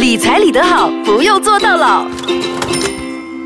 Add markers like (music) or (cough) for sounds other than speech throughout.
理财理得好，不用做到老。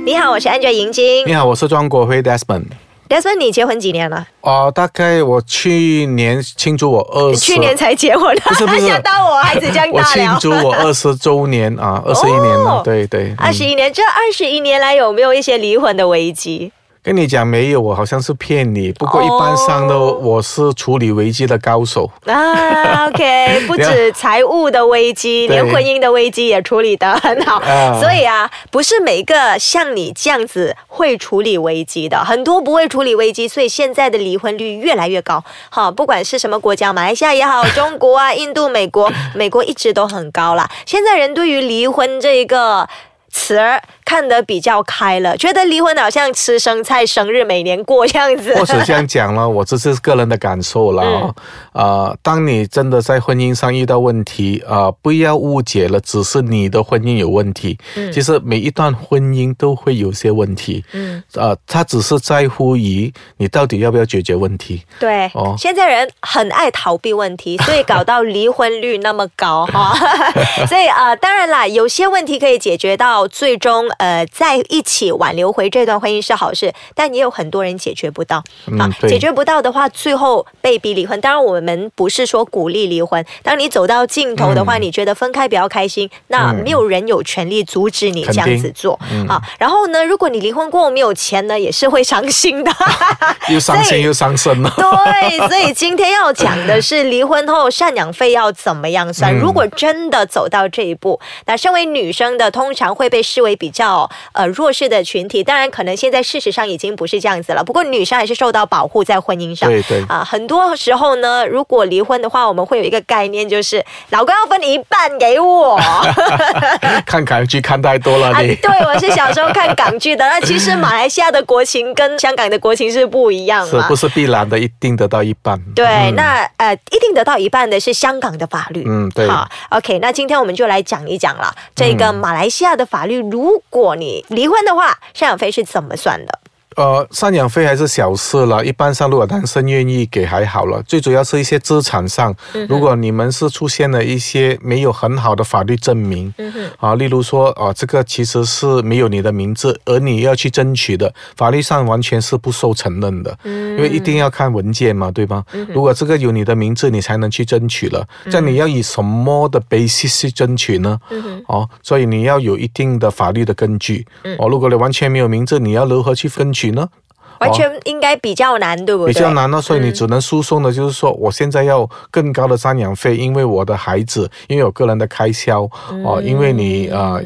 你好，我是 Angel 银晶。你好，我是庄国辉 Desmond。Desmond，你结婚几年了？哦、大概我去年庆祝我二十，去年才结婚，不是不是吓到我，孩子这样我庆。祝我二十周年啊，二十一年了，哦对对。二十嗯一年，这二十一年来有没有一些离婚的危机？跟你讲没有，我好像是骗你。不过一般上呢，哦我是处理危机的高手。啊，OK，(laughs) 不止财务的危机，对连婚姻的危机也处理得很好。啊所以啊，不是每个像你这样子会处理危机的，很多不会处理危机，所以现在的离婚率越来越高。哈，不管是什么国家，马来西亚也好，中国啊、印度、美国，美国一直都很高啦。现在人对于离婚这一个。词儿看得比较开了，觉得离婚好像吃生菜，生日每年过这样子。或者这样讲了，我这是个人的感受了。嗯呃，当你真的在婚姻上遇到问题，呃，不要误解了，只是你的婚姻有问题。嗯其实每一段婚姻都会有些问题。嗯，呃，他只是在乎于你到底要不要解决问题。对，哦现在人很爱逃避问题，(laughs) 所以搞到离婚率那么高哈。(laughs) 所以呃，当然啦，有些问题可以解决到最终呃在一起挽留回这段婚姻是好事，但也有很多人解决不到。嗯，解决不到的话，最后被逼离婚。当然，我们不是说鼓励离婚。当你走到尽头的话，嗯你觉得分开比较开心，那没有人有权利阻止你这样子做。嗯好，然后呢，如果你离婚过后没有钱呢，也是会伤心的。(laughs) 又伤心又伤身了。(laughs) 对，所以今天要讲的是离婚后赡养费要怎么样算。嗯如果真的走到这一步，那身为女生的通常会被视为比较呃弱势的群体。当然，可能现在事实上已经不是这样子了。不过女生还是受到保护在婚姻上。对对啊，很多时候呢，如果离婚的话，我们会有一个概念，就是老公要分一半给我。(laughs) 看港剧看太多了，啊，你。对，我是小时候看港剧的。那其实马来西亚的国情跟香港的国情是不一样嘛是不。是必然的？一定得到一半。对，嗯那呃，一定得到一半的是香港的法律。嗯对好，OK，那今天我们就来讲一讲了，这个马来西亚的法律，如果你离婚的话，赡养费是怎么算的？呃，赡养费还是小事了，一般上如果男生愿意给还好了，最主要是一些资产上，嗯如果你们是出现了一些没有很好的法律证明，嗯啊，例如说啊，这个其实是没有你的名字，而你要去争取的，法律上完全是不受承认的，嗯。因为一定要看文件嘛，对吗？如果这个有你的名字，你才能去争取了，嗯。这样你要以什么的 basis 去争取呢？哦，所以你要有一定的法律的根据。嗯。哦，如果你完全没有名字，你要如何去争取呢？完全应该比较难，对不对？比较难呢，所以你只能诉讼的，就是说我现在要更高的赡养费，因为我的孩子，因为我个人的开销，哦，因为你呃，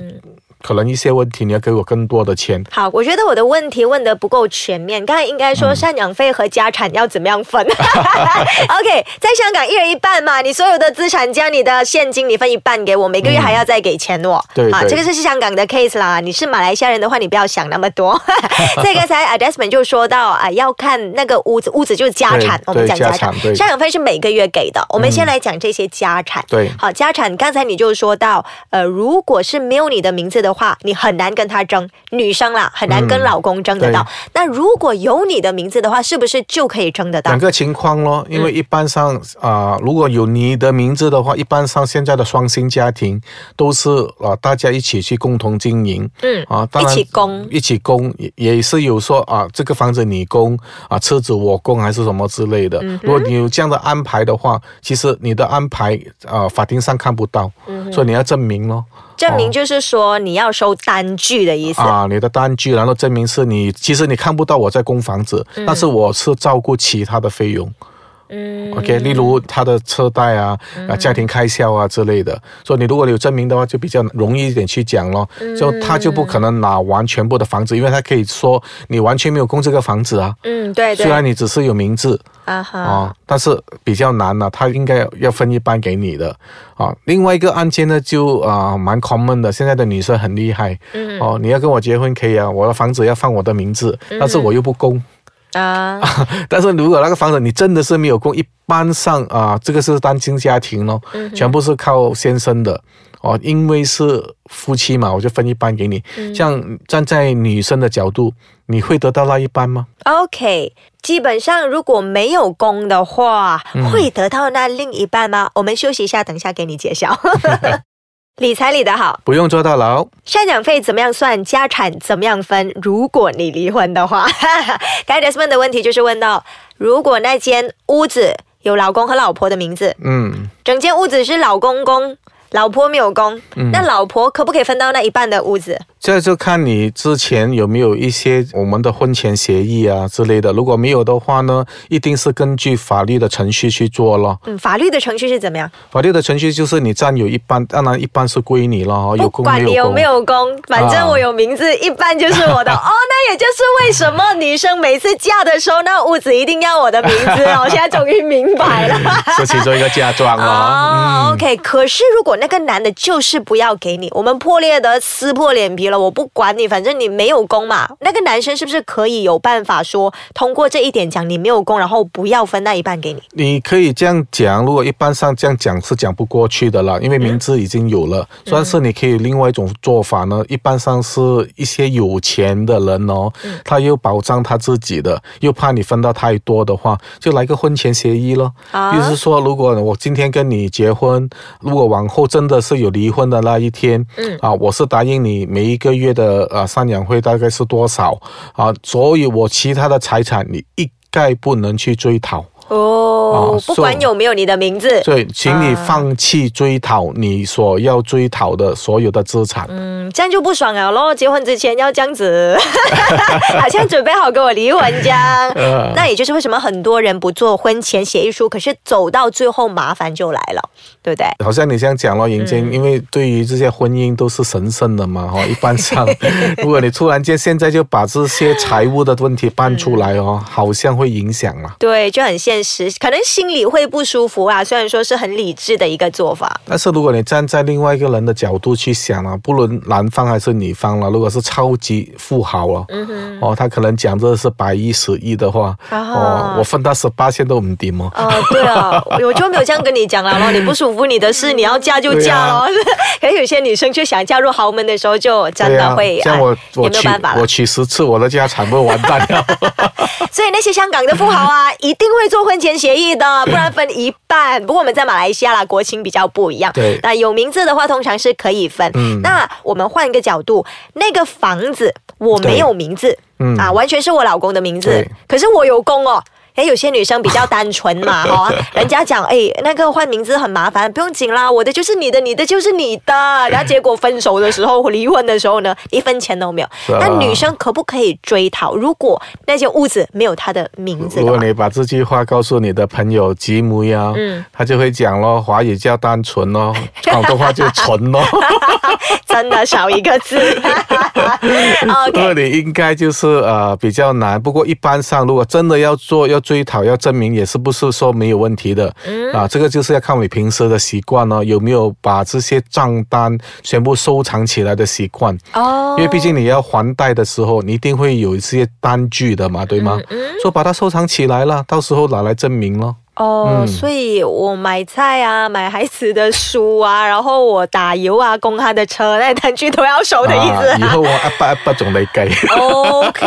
可能一些问题你要给我更多的钱。好，我觉得我的问题问的不够全面。刚才应该嗯说赡养费和家产要怎么样分？(laughs) OK，在香港一人一半嘛，你所有的资产加你的现金，你分一半给我，每个月还要再给钱我。啊，对对这个是香港的 case 啦。你是马来西亚人的话，你不要想那么多。(laughs) 这个才 Adjustment 就说到啊，要看那个屋子，屋子就是家产，我们讲家家产赡养费是每个月给的。我们先来讲这些家产。对好，家产刚才你就说到，呃，如果是没有你的名字的话，你很难跟他争，女生啦很难跟嗯老公争得到。那如果有你的名字的话，是不是就可以争得到两？个情况咯，因为一般上啊、呃如果有你的名字的话，一般上现在的双薪家庭都是啊、呃大家一起去共同经营，嗯啊，当然一起供一起供也也是有说啊，这个房子你供啊，车子我供还是什么之类的。嗯如果你有这样的安排的话，其实你的安排啊，法庭上看不到，嗯所以你要证明咯。证明就是说你要收单据的意思。啊，你的单据，然后证明是你，其实你看不到我在供房子，但是我是照顾其他的费用。嗯。OK，例如他的车贷啊、啊家庭开销啊之类的，所以你如果有证明的话，就比较容易一点去讲咯。就他就不可能拿完全部的房子，因为他可以说你完全没有供这个房子啊，嗯，对对。虽然你只是有名字啊哈，啊，但是比较难了、他应该要分一半给你的。啊。另外一个案件呢，就啊蛮 common 的，现在的女生很厉害，嗯。哦，你要跟我结婚可以啊，我的房子要放我的名字，但是我又不供。啊，(laughs) 但是如果那个房子你真的是没有供，一般上啊、这个是单亲家庭咯，嗯全部是靠先生的哦，因为是夫妻嘛，我就分一半给你。嗯像站在女生的角度，你会得到那一半吗？OK，基本上如果没有供的话，嗯会得到那另一半吗？我们休息一下，等一下给你揭晓。(laughs) (laughs) 理财理得好，不用坐到牢。赡养费怎么样算？家产怎么样分？如果你离婚的话，(laughs) 刚才 Desmond 的问题就是问到，如果那间屋子有老公和老婆的名字，嗯，整间屋子是老公公，老婆没有公，那老婆可不可以分到那一半的屋子？这就看你之前有没有一些我们的婚前协议啊之类的。如果没有的话呢，一定是根据法律的程序去做咯。嗯，法律的程序是怎么样？法律的程序就是你占有一半，当然一半是归你了哈，有不管你有没。有公，反正啊我有名字，一半就是我的。(laughs) 哦，那也就是为什么女生每次嫁的时候，那屋子一定要我的名字 (laughs) 哦。我现在终于明白了。是其中一个嫁妆哦、了。o k 可是如果那个男的就是不要给你，我们破裂的撕破脸皮了，我不管你，反正你没有功嘛。那个男生是不是可以有办法说，通过这一点讲你没有功，然后不要分那一半给你？你可以这样讲，如果一般上这样讲是讲不过去的啦，因为名字已经有了。算是你可以另外一种做法呢，一般上是一些有钱的人哦，他又保障他自己的，又怕你分到太多的话，就来个婚前协议咯。啊意思是说，如果我今天跟你结婚，如果往后真的是有离婚的那一天，嗯啊，我是答应你每一一个月的呃赡养费大概是多少啊，所以我其他的财产你一概不能去追讨。哦哦，不管有没有你的名字，所以，请你啊放弃追讨你所要追讨的所有的资产。嗯，这样就不爽了咯。结婚之前要这样子，(laughs) 好像准备好跟我离婚这样。(laughs) 呃那也就是为什么很多人不做婚前协议书，可是走到最后麻烦就来了，对不对？好像你这样讲咯，尹坚，嗯因为对于这些婚姻都是神圣的嘛，(laughs) 哈，一般上，如果你突然间现在就把这些财务的问题搬出来哦，好像会影响了。对，就很现实，可能心里会不舒服啊。虽然说是很理智的一个做法，但是如果你站在另外一个人的角度去想啊，不论男方还是女方了，如果是超级富豪了，嗯哦，他可能讲这是百亿、十亿的话，啊哦，我分到十八线都唔掂哦。哦，对啊，我就没有这样跟你讲了咯。你不舒服你的事，你要嫁就嫁咯。(laughs) 可是有些女生就想嫁入豪门的时候，就真的会，像我哎我娶也没有办法我。娶十次，我的家产不完蛋了。(laughs) 所以那些香港的富豪啊，一定会做婚前协议的，不然分一半。不过我们在马来西亚啦，国情比较不一样。对那有名字的话，通常是可以分。嗯那我们换一个角度，那个房子我没有名字，嗯啊，完全是我老公的名字对，可是我有公哦。诶，有些女生比较单纯嘛，(laughs) 哈、人家讲，哎，那个换名字很麻烦，不用紧啦，我的就是你的，你的就是你的，然后结果分手的时候、离婚的时候呢，(laughs) 一分钱都没有。那女生可不可以追讨？如果那间屋子没有她的名字如果你把这句话告诉你的朋友吉姆呀，嗯他就会讲咯，华语叫单纯咯，(laughs) 广东话就纯咯。真的少一个字。所 OK，以你应该就是呃比较难，不过一般上如果真的要做要追讨要证明，也是不是说没有问题的。嗯啊，这个就是要看你平时的习惯哦，有没有把这些账单全部收藏起来的习惯。哦因为毕竟你要还贷的时候，你一定会有一些单据的嘛，对吗？嗯所以把它收藏起来了，到时候拿来证明咯。哦，嗯所以我买菜啊，(laughs) 买孩子的书啊，然后我打油啊，供他的车，那单据都要收的意思、啊以后我阿爸阿爸总得给。OK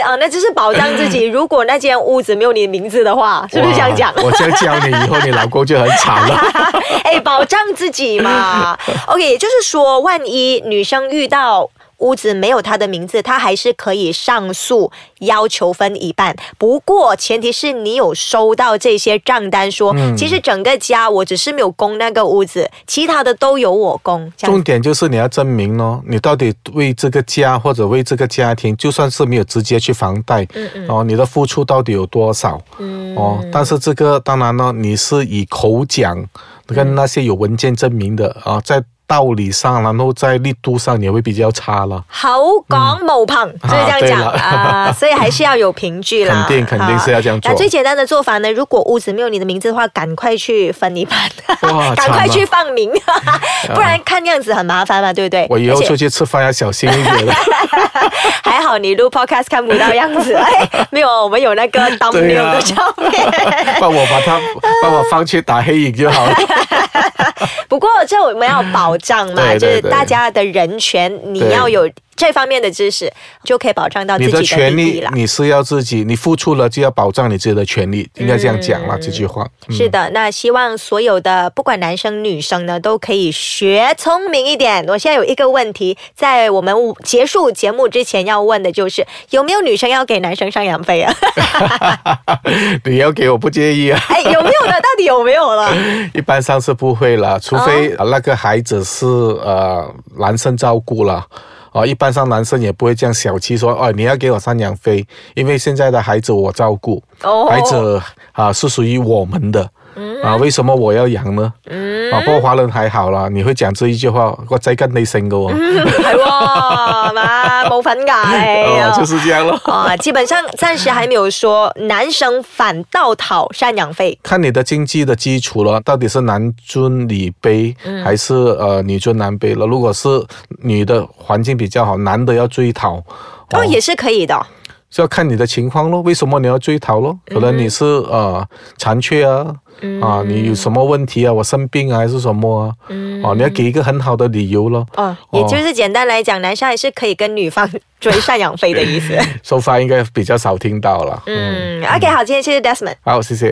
啊，(laughs) 那就是保障自己。如果那间屋子没有你的名字的话，是不是这样讲？我这样教你，以后你老公就很惨了。(laughs) 哎，保障自己嘛。OK，也就是说，万一女生遇到。屋子没有他的名字，他还是可以上诉，要求分一半。不过前提是你有收到这些账单说，嗯其实整个家我只是没有供那个屋子，其他的都有我供。重点就是你要证明咯，你到底为这个家或者为这个家庭，就算是没有直接去房贷，哦，你的付出到底有多少？嗯哦，但是这个当然呢，你是以口讲跟那些有文件证明的啊，在道理上，然后在力度上也会比较差了。好讲无凭，所以这样讲啊、(laughs) 所以还是要有凭据啦。肯定肯定是要这样做那最简单的做法呢，如果屋子没有你的名字的话，赶快去分一半，(laughs) 哇赶快去放名，(laughs) 不然看样子很麻烦嘛，对不对？我以后出去吃饭要小心一点了。还好你录 podcast 看不到样子，哎，没有，我们有那个 thumbnail 对啊的照片。帮我把它帮我放去打黑影就好了。不过这我们要保障嘛，对对就是大家的人权，你要有。这方面的知识，就可以保障到自你己的的权利了。你是要自己，你付出了就要保障你自己的权利，应该这样讲了、这句话。嗯是的，那希望所有的不管男生女生呢，都可以学聪明一点。我现在有一个问题，在我们结束节目之前要问的就是，有没有女生要给男生赡养费啊？(laughs) 你要给我不介意啊。哎，有没有呢？到底有没有了？(laughs) 一般上是不会了，除非呃那个孩子是呃男生照顾了。哦，一般上男生也不会这样小气说，哦，你要给我赡养费，因为现在的孩子我照顾，哦。孩子啊是属于我们的，啊，为什么我要养呢？啊，不过华人还好啦，你会講這一句話，我仔跟你姓噶喎，(laughs) 係喎，嘛冇份㗎，哎呀哦，就是這樣咯。啊，基本上暫時還沒有說男生反倒討赡養費。看你的經濟的基礎了，到底是男尊女卑，還是呃女尊男卑了？如果是女的環境比較好，男的要追討，哦，也是可以的。就要看你的情况咯。为什么你要追讨咯？可能你是呃残缺啊，啊，你有什么问题啊？我生病啊，还是什么啊？哦，你要给一个很好的理由咯。哦，也就是简单来讲，男生还是可以跟女方追赡养费的意思。(laughs) 说法应该比较少听到了。嗯，OK，好，今天谢谢 Desmond。好，謝謝。